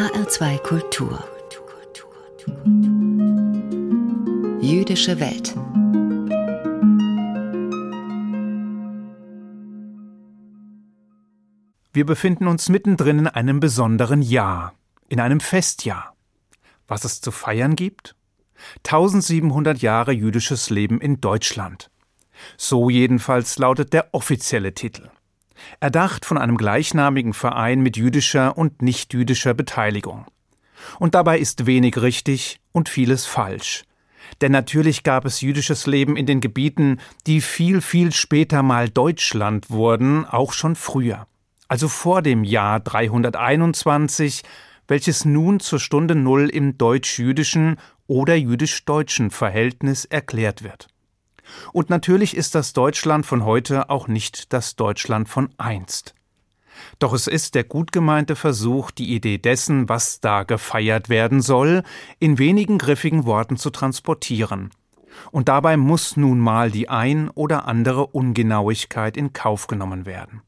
HR2 Kultur Jüdische Welt Wir befinden uns mittendrin in einem besonderen Jahr, in einem Festjahr. Was es zu feiern gibt? 1700 Jahre jüdisches Leben in Deutschland. So jedenfalls lautet der offizielle Titel. Erdacht von einem gleichnamigen Verein mit jüdischer und nichtjüdischer Beteiligung. Und dabei ist wenig richtig und vieles falsch. Denn natürlich gab es jüdisches Leben in den Gebieten, die viel, viel später mal Deutschland wurden, auch schon früher. Also vor dem Jahr 321, welches nun zur Stunde Null im deutsch-jüdischen oder jüdisch-deutschen Verhältnis erklärt wird. Und natürlich ist das Deutschland von heute auch nicht das Deutschland von einst. Doch es ist der gut gemeinte Versuch, die Idee dessen, was da gefeiert werden soll, in wenigen griffigen Worten zu transportieren. Und dabei muss nun mal die ein oder andere Ungenauigkeit in Kauf genommen werden.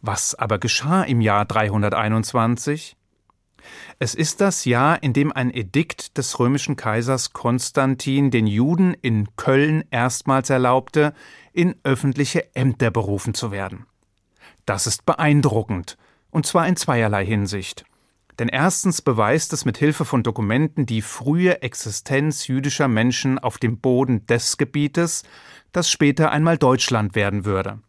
Was aber geschah im Jahr 321? Es ist das Jahr, in dem ein Edikt des römischen Kaisers Konstantin den Juden in Köln erstmals erlaubte, in öffentliche Ämter berufen zu werden. Das ist beeindruckend, und zwar in zweierlei Hinsicht. Denn erstens beweist es mit Hilfe von Dokumenten die frühe Existenz jüdischer Menschen auf dem Boden des Gebietes, das später einmal Deutschland werden würde.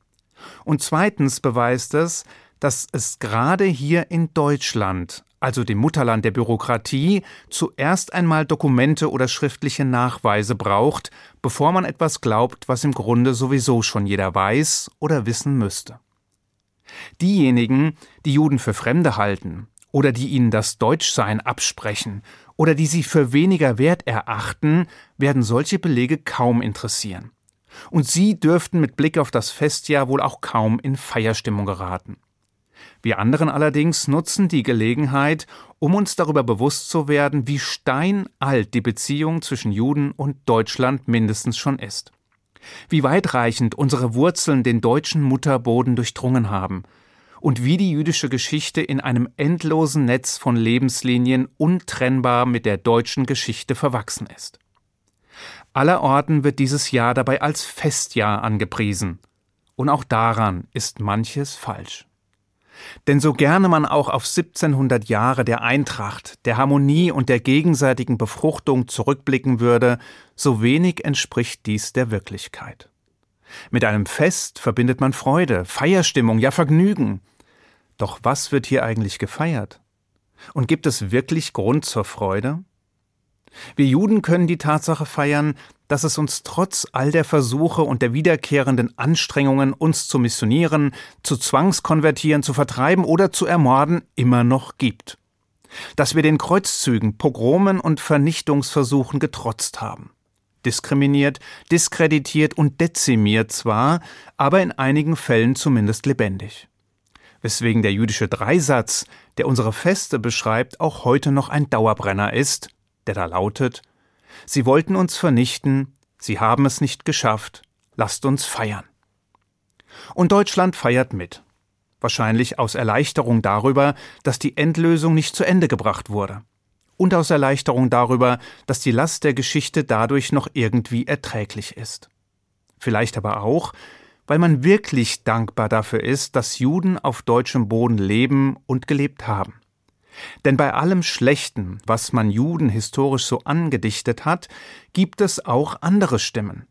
Und zweitens beweist es, dass es gerade hier in Deutschland also dem Mutterland der Bürokratie, zuerst einmal Dokumente oder schriftliche Nachweise braucht, bevor man etwas glaubt, was im Grunde sowieso schon jeder weiß oder wissen müsste. Diejenigen, die Juden für Fremde halten oder die ihnen das Deutschsein absprechen oder die sie für weniger wert erachten, werden solche Belege kaum interessieren. Und sie dürften mit Blick auf das Festjahr wohl auch kaum in Feierstimmung geraten. Wir anderen allerdings nutzen die Gelegenheit, um uns darüber bewusst zu werden, wie steinalt die Beziehung zwischen Juden und Deutschland mindestens schon ist. Wie weitreichend unsere Wurzeln den deutschen Mutterboden durchdrungen haben und wie die jüdische Geschichte in einem endlosen Netz von Lebenslinien untrennbar mit der deutschen Geschichte verwachsen ist. Allerorten wird dieses Jahr dabei als Festjahr angepriesen. Und auch daran ist manches falsch. Denn so gerne man auch auf 1700 Jahre der Eintracht, der Harmonie und der gegenseitigen Befruchtung zurückblicken würde, so wenig entspricht dies der Wirklichkeit. Mit einem Fest verbindet man Freude, Feierstimmung, ja Vergnügen. Doch was wird hier eigentlich gefeiert? Und gibt es wirklich Grund zur Freude? Wir Juden können die Tatsache feiern, dass es uns trotz all der Versuche und der wiederkehrenden Anstrengungen, uns zu missionieren, zu zwangskonvertieren, zu vertreiben oder zu ermorden, immer noch gibt. Dass wir den Kreuzzügen, Pogromen und Vernichtungsversuchen getrotzt haben. Diskriminiert, diskreditiert und dezimiert zwar, aber in einigen Fällen zumindest lebendig. Weswegen der jüdische Dreisatz, der unsere Feste beschreibt, auch heute noch ein Dauerbrenner ist, der da lautet Sie wollten uns vernichten, sie haben es nicht geschafft, lasst uns feiern. Und Deutschland feiert mit. Wahrscheinlich aus Erleichterung darüber, dass die Endlösung nicht zu Ende gebracht wurde. Und aus Erleichterung darüber, dass die Last der Geschichte dadurch noch irgendwie erträglich ist. Vielleicht aber auch, weil man wirklich dankbar dafür ist, dass Juden auf deutschem Boden leben und gelebt haben. Denn bei allem Schlechten, was man Juden historisch so angedichtet hat, gibt es auch andere Stimmen,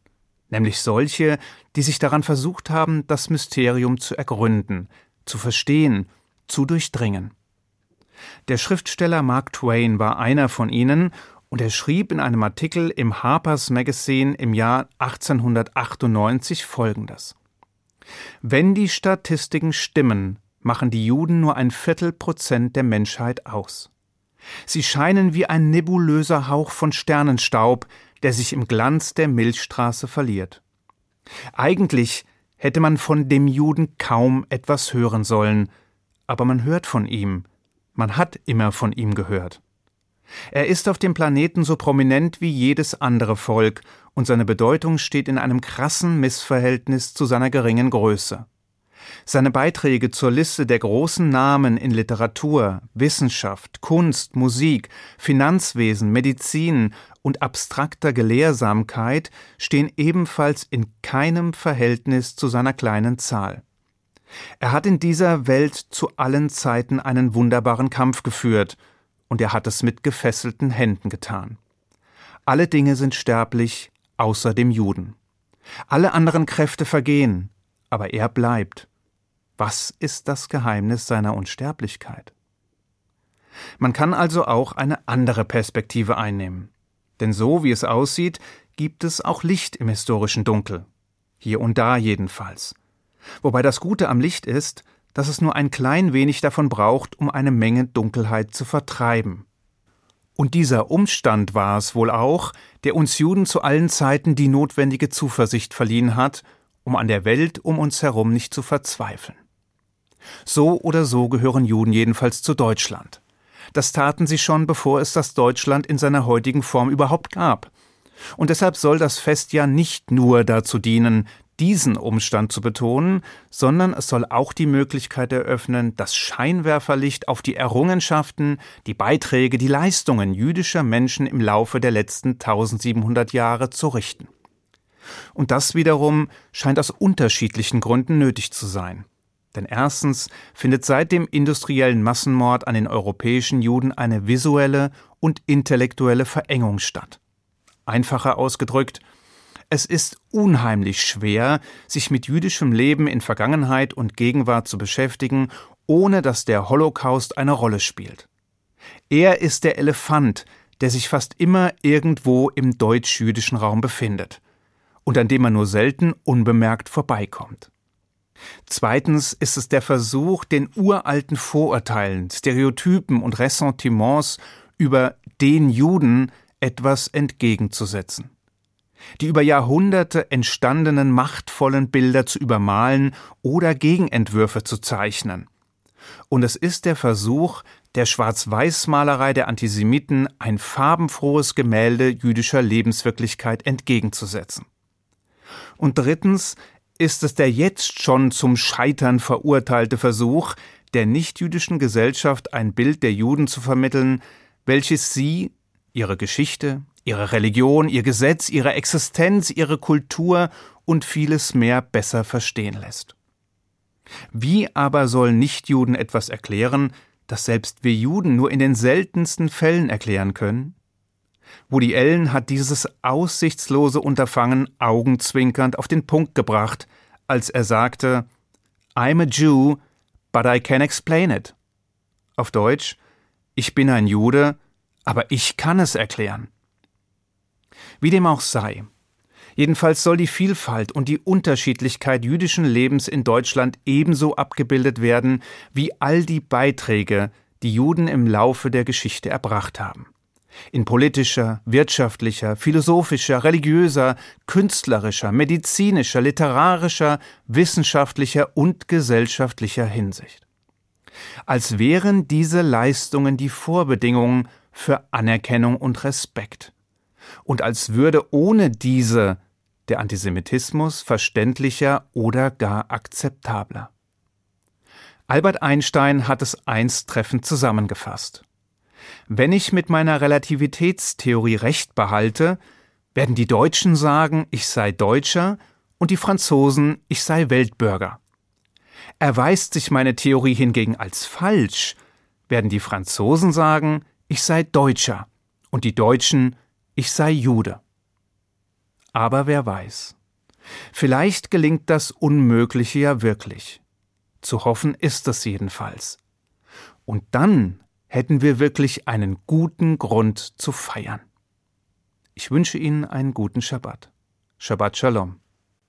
nämlich solche, die sich daran versucht haben, das Mysterium zu ergründen, zu verstehen, zu durchdringen. Der Schriftsteller Mark Twain war einer von ihnen, und er schrieb in einem Artikel im Harper's Magazine im Jahr 1898 folgendes Wenn die Statistiken stimmen, machen die Juden nur ein Viertelprozent der Menschheit aus. Sie scheinen wie ein nebulöser Hauch von Sternenstaub, der sich im Glanz der Milchstraße verliert. Eigentlich hätte man von dem Juden kaum etwas hören sollen, aber man hört von ihm, man hat immer von ihm gehört. Er ist auf dem Planeten so prominent wie jedes andere Volk, und seine Bedeutung steht in einem krassen Missverhältnis zu seiner geringen Größe. Seine Beiträge zur Liste der großen Namen in Literatur, Wissenschaft, Kunst, Musik, Finanzwesen, Medizin und abstrakter Gelehrsamkeit stehen ebenfalls in keinem Verhältnis zu seiner kleinen Zahl. Er hat in dieser Welt zu allen Zeiten einen wunderbaren Kampf geführt, und er hat es mit gefesselten Händen getan. Alle Dinge sind sterblich, außer dem Juden. Alle anderen Kräfte vergehen, aber er bleibt. Was ist das Geheimnis seiner Unsterblichkeit? Man kann also auch eine andere Perspektive einnehmen. Denn so wie es aussieht, gibt es auch Licht im historischen Dunkel. Hier und da jedenfalls. Wobei das Gute am Licht ist, dass es nur ein klein wenig davon braucht, um eine Menge Dunkelheit zu vertreiben. Und dieser Umstand war es wohl auch, der uns Juden zu allen Zeiten die notwendige Zuversicht verliehen hat, um an der Welt um uns herum nicht zu verzweifeln. So oder so gehören Juden jedenfalls zu Deutschland. Das taten sie schon, bevor es das Deutschland in seiner heutigen Form überhaupt gab. Und deshalb soll das Fest ja nicht nur dazu dienen, diesen Umstand zu betonen, sondern es soll auch die Möglichkeit eröffnen, das Scheinwerferlicht auf die Errungenschaften, die Beiträge, die Leistungen jüdischer Menschen im Laufe der letzten 1700 Jahre zu richten. Und das wiederum scheint aus unterschiedlichen Gründen nötig zu sein. Denn erstens findet seit dem industriellen Massenmord an den europäischen Juden eine visuelle und intellektuelle Verengung statt. Einfacher ausgedrückt, es ist unheimlich schwer, sich mit jüdischem Leben in Vergangenheit und Gegenwart zu beschäftigen, ohne dass der Holocaust eine Rolle spielt. Er ist der Elefant, der sich fast immer irgendwo im deutsch-jüdischen Raum befindet und an dem man nur selten unbemerkt vorbeikommt. Zweitens ist es der Versuch, den uralten Vorurteilen, Stereotypen und Ressentiments über den Juden etwas entgegenzusetzen die über Jahrhunderte entstandenen machtvollen Bilder zu übermalen oder Gegenentwürfe zu zeichnen. Und es ist der Versuch, der Schwarz-Weiß-Malerei der Antisemiten ein farbenfrohes Gemälde jüdischer Lebenswirklichkeit entgegenzusetzen. Und drittens ist es der jetzt schon zum Scheitern verurteilte Versuch, der nichtjüdischen Gesellschaft ein Bild der Juden zu vermitteln, welches sie, ihre Geschichte, ihre Religion, ihr Gesetz, ihre Existenz, ihre Kultur und vieles mehr besser verstehen lässt. Wie aber sollen Nichtjuden etwas erklären, das selbst wir Juden nur in den seltensten Fällen erklären können? Woody Allen hat dieses aussichtslose Unterfangen augenzwinkernd auf den Punkt gebracht, als er sagte I'm a Jew, but I can explain it. Auf Deutsch Ich bin ein Jude, aber ich kann es erklären. Wie dem auch sei. Jedenfalls soll die Vielfalt und die Unterschiedlichkeit jüdischen Lebens in Deutschland ebenso abgebildet werden wie all die Beiträge, die Juden im Laufe der Geschichte erbracht haben. In politischer, wirtschaftlicher, philosophischer, religiöser, künstlerischer, medizinischer, literarischer, wissenschaftlicher und gesellschaftlicher Hinsicht. Als wären diese Leistungen die Vorbedingungen für Anerkennung und Respekt und als würde ohne diese der Antisemitismus verständlicher oder gar akzeptabler. Albert Einstein hat es einst treffend zusammengefasst. Wenn ich mit meiner Relativitätstheorie recht behalte, werden die Deutschen sagen, ich sei Deutscher und die Franzosen, ich sei Weltbürger. Erweist sich meine Theorie hingegen als falsch, werden die Franzosen sagen, ich sei Deutscher und die Deutschen, ich sei Jude. Aber wer weiß. Vielleicht gelingt das Unmögliche ja wirklich. Zu hoffen ist es jedenfalls. Und dann hätten wir wirklich einen guten Grund zu feiern. Ich wünsche Ihnen einen guten Schabbat. Shabbat Shalom.